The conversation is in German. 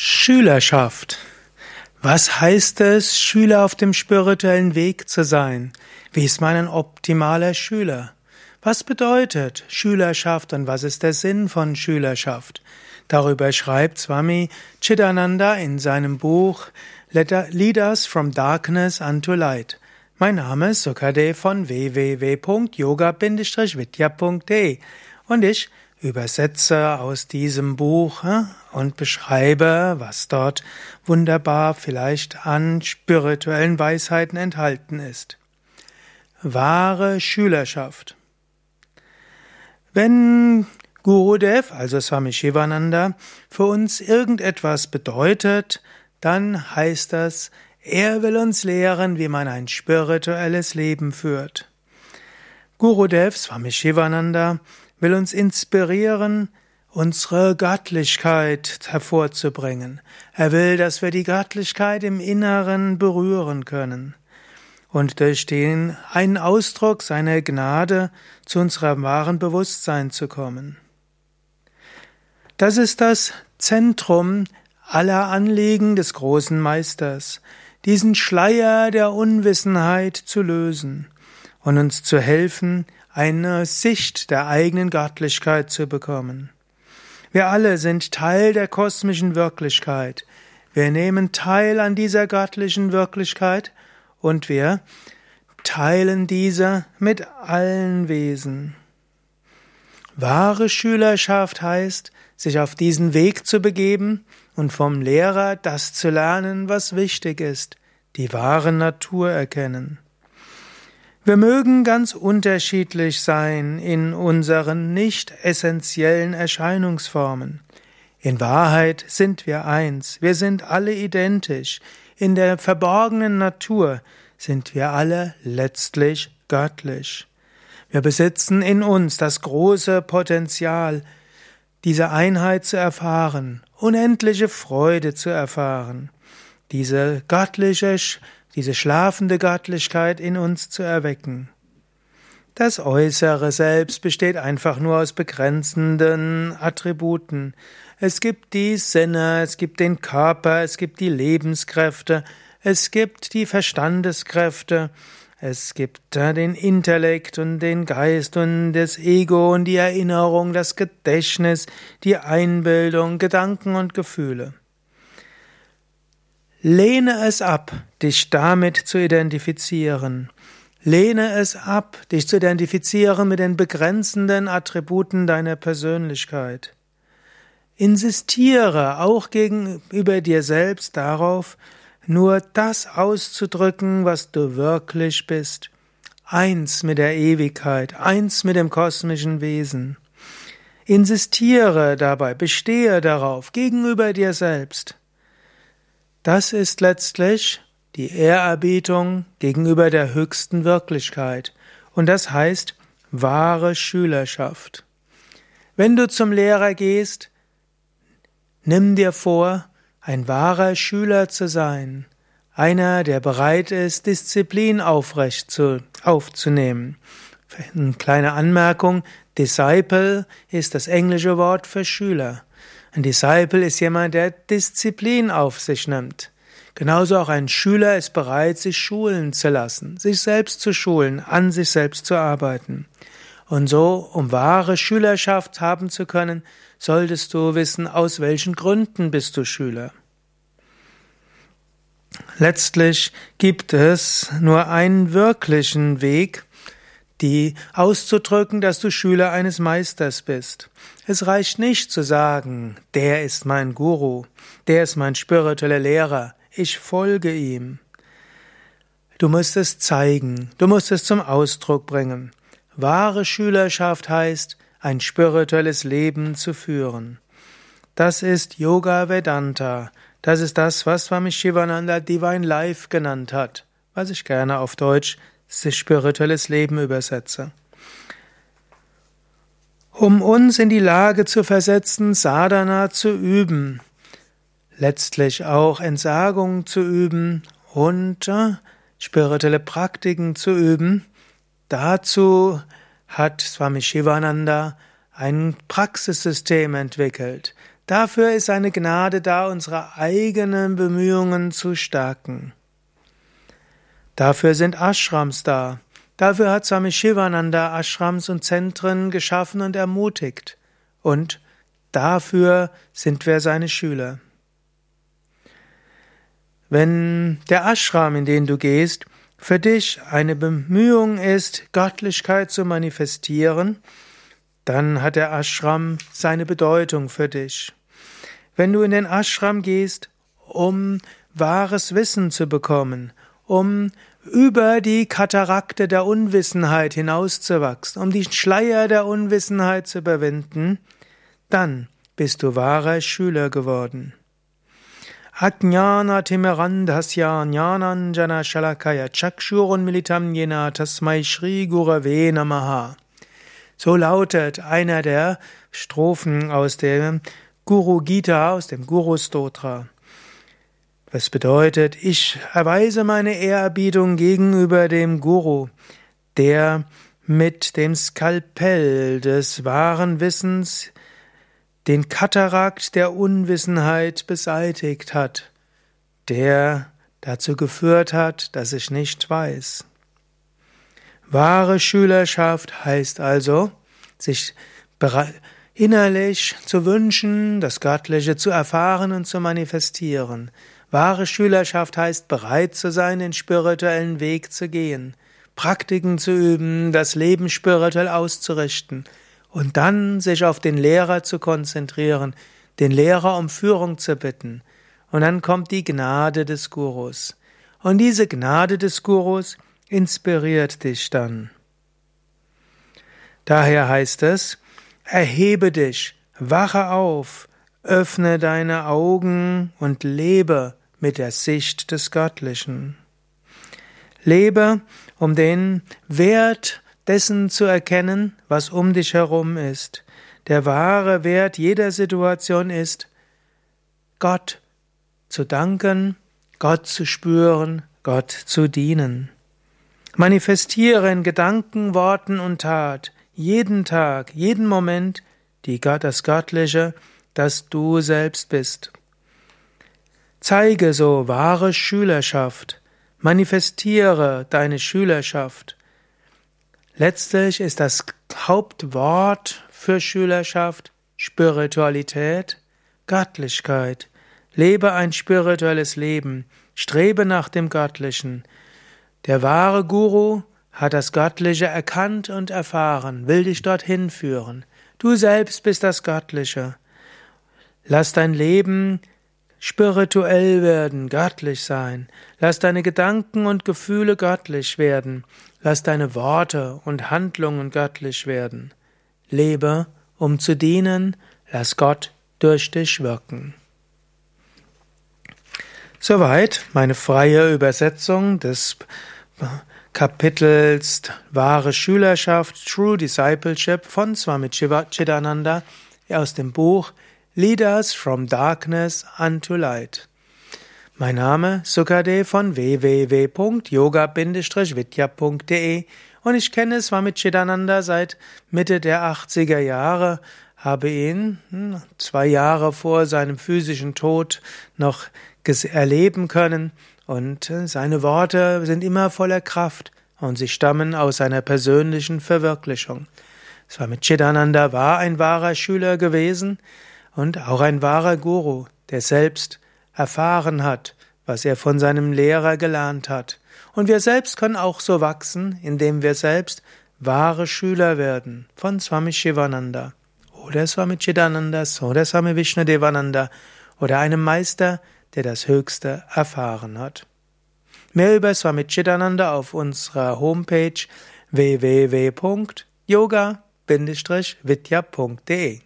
Schülerschaft. Was heißt es, Schüler auf dem spirituellen Weg zu sein? Wie ist man ein optimaler Schüler? Was bedeutet Schülerschaft und was ist der Sinn von Schülerschaft? Darüber schreibt Swami Chidananda in seinem Buch Lead Us from Darkness unto Light. Mein Name ist Sukade von www.yoga-vidya.de und ich übersetze aus diesem Buch und beschreibe, was dort wunderbar vielleicht an spirituellen Weisheiten enthalten ist. Wahre Schülerschaft. Wenn Gurudev, also Swami Shivananda, für uns irgendetwas bedeutet, dann heißt das, er will uns lehren, wie man ein spirituelles Leben führt. Gurudev, Swami Shivananda, will uns inspirieren, unsere Göttlichkeit hervorzubringen. Er will, dass wir die Göttlichkeit im Inneren berühren können und durch den einen Ausdruck seiner Gnade zu unserem wahren Bewusstsein zu kommen. Das ist das Zentrum aller Anliegen des großen Meisters, diesen Schleier der Unwissenheit zu lösen und uns zu helfen, eine Sicht der eigenen Göttlichkeit zu bekommen. Wir alle sind Teil der kosmischen Wirklichkeit. Wir nehmen teil an dieser göttlichen Wirklichkeit und wir teilen diese mit allen Wesen. Wahre Schülerschaft heißt, sich auf diesen Weg zu begeben und vom Lehrer das zu lernen, was wichtig ist, die wahre Natur erkennen. Wir mögen ganz unterschiedlich sein in unseren nicht essentiellen Erscheinungsformen. In Wahrheit sind wir eins, wir sind alle identisch, in der verborgenen Natur sind wir alle letztlich göttlich. Wir besitzen in uns das große Potenzial, diese Einheit zu erfahren, unendliche Freude zu erfahren, diese göttliche diese schlafende Göttlichkeit in uns zu erwecken. Das äußere Selbst besteht einfach nur aus begrenzenden Attributen. Es gibt die Sinne, es gibt den Körper, es gibt die Lebenskräfte, es gibt die Verstandeskräfte, es gibt den Intellekt und den Geist und das Ego und die Erinnerung, das Gedächtnis, die Einbildung, Gedanken und Gefühle. Lehne es ab, dich damit zu identifizieren. Lehne es ab, dich zu identifizieren mit den begrenzenden Attributen deiner Persönlichkeit. Insistiere auch gegenüber dir selbst darauf, nur das auszudrücken, was du wirklich bist. Eins mit der Ewigkeit, eins mit dem kosmischen Wesen. Insistiere dabei, bestehe darauf gegenüber dir selbst. Das ist letztlich die Ehrerbietung gegenüber der höchsten Wirklichkeit. Und das heißt wahre Schülerschaft. Wenn du zum Lehrer gehst, nimm dir vor, ein wahrer Schüler zu sein, einer, der bereit ist, Disziplin aufrecht zu, aufzunehmen. Eine kleine Anmerkung, Disciple ist das englische Wort für Schüler. Ein Disciple ist jemand, der Disziplin auf sich nimmt. Genauso auch ein Schüler ist bereit, sich schulen zu lassen, sich selbst zu schulen, an sich selbst zu arbeiten. Und so, um wahre Schülerschaft haben zu können, solltest du wissen, aus welchen Gründen bist du Schüler. Letztlich gibt es nur einen wirklichen Weg, die auszudrücken, dass du Schüler eines Meisters bist. Es reicht nicht zu sagen, der ist mein Guru, der ist mein spiritueller Lehrer, ich folge ihm. Du musst es zeigen, du musst es zum Ausdruck bringen. Wahre Schülerschaft heißt, ein spirituelles Leben zu führen. Das ist Yoga Vedanta. Das ist das, was Swami Shivananda Divine Life genannt hat, was ich gerne auf Deutsch spirituelles Leben übersetze. Um uns in die Lage zu versetzen, Sadhana zu üben, letztlich auch Entsagung zu üben und äh, spirituelle Praktiken zu üben, dazu hat Swami Shivananda ein Praxissystem entwickelt. Dafür ist seine Gnade da, unsere eigenen Bemühungen zu stärken. Dafür sind Ashrams da. Dafür hat Swami Shivananda Ashrams und Zentren geschaffen und ermutigt. Und dafür sind wir seine Schüler. Wenn der Ashram, in den du gehst, für dich eine Bemühung ist, Göttlichkeit zu manifestieren, dann hat der Ashram seine Bedeutung für dich. Wenn du in den Ashram gehst, um wahres Wissen zu bekommen, um über die Katarakte der Unwissenheit hinauszuwachsen, um die Schleier der Unwissenheit zu überwinden, dann bist du wahrer Schüler geworden. Ajnana Timirandhasya Jnananjana Shalakaya Chakshurun Militam Yena Tasmai Shri Gurave Namaha. So lautet einer der Strophen aus dem Guru Gita, aus dem Guru Stotra. Was bedeutet, ich erweise meine Ehrerbietung gegenüber dem Guru, der mit dem Skalpell des wahren Wissens den Katarakt der Unwissenheit beseitigt hat, der dazu geführt hat, dass ich nicht weiß. Wahre Schülerschaft heißt also, sich innerlich zu wünschen, das Göttliche zu erfahren und zu manifestieren, Wahre Schülerschaft heißt bereit zu sein, den spirituellen Weg zu gehen, Praktiken zu üben, das Leben spirituell auszurichten und dann sich auf den Lehrer zu konzentrieren, den Lehrer um Führung zu bitten. Und dann kommt die Gnade des Gurus. Und diese Gnade des Gurus inspiriert dich dann. Daher heißt es, erhebe dich, wache auf, öffne deine Augen und lebe mit der Sicht des Göttlichen. Lebe, um den Wert dessen zu erkennen, was um dich herum ist. Der wahre Wert jeder Situation ist, Gott zu danken, Gott zu spüren, Gott zu dienen. Manifestiere in Gedanken, Worten und Tat jeden Tag, jeden Moment die das Göttliche, das du selbst bist. Zeige so wahre Schülerschaft, manifestiere deine Schülerschaft. Letztlich ist das Hauptwort für Schülerschaft Spiritualität, Göttlichkeit. Lebe ein spirituelles Leben, strebe nach dem Göttlichen. Der wahre Guru hat das Göttliche erkannt und erfahren, will dich dorthin führen. Du selbst bist das Göttliche. Lass dein Leben spirituell werden, göttlich sein. Lass deine Gedanken und Gefühle göttlich werden. Lass deine Worte und Handlungen göttlich werden. Lebe, um zu dienen. Lass Gott durch dich wirken. Soweit meine freie Übersetzung des Kapitels Wahre Schülerschaft, True Discipleship von Swami Chidananda aus dem Buch Lead Us from Darkness unto Light. Mein Name Sukade von www.yoga-vidya.de und ich kenne Swami Chidananda seit Mitte der 80er Jahre, habe ihn hm, zwei Jahre vor seinem physischen Tod noch erleben können und äh, seine Worte sind immer voller Kraft und sie stammen aus seiner persönlichen Verwirklichung. Swami Chidananda war ein wahrer Schüler gewesen, und auch ein wahrer Guru, der selbst erfahren hat, was er von seinem Lehrer gelernt hat. Und wir selbst können auch so wachsen, indem wir selbst wahre Schüler werden von Swami Shivananda oder Swami Chidananda oder Swami Vishnadevananda oder einem Meister, der das Höchste erfahren hat. Mehr über Swami Chidananda auf unserer Homepage www.yoga-vidya.de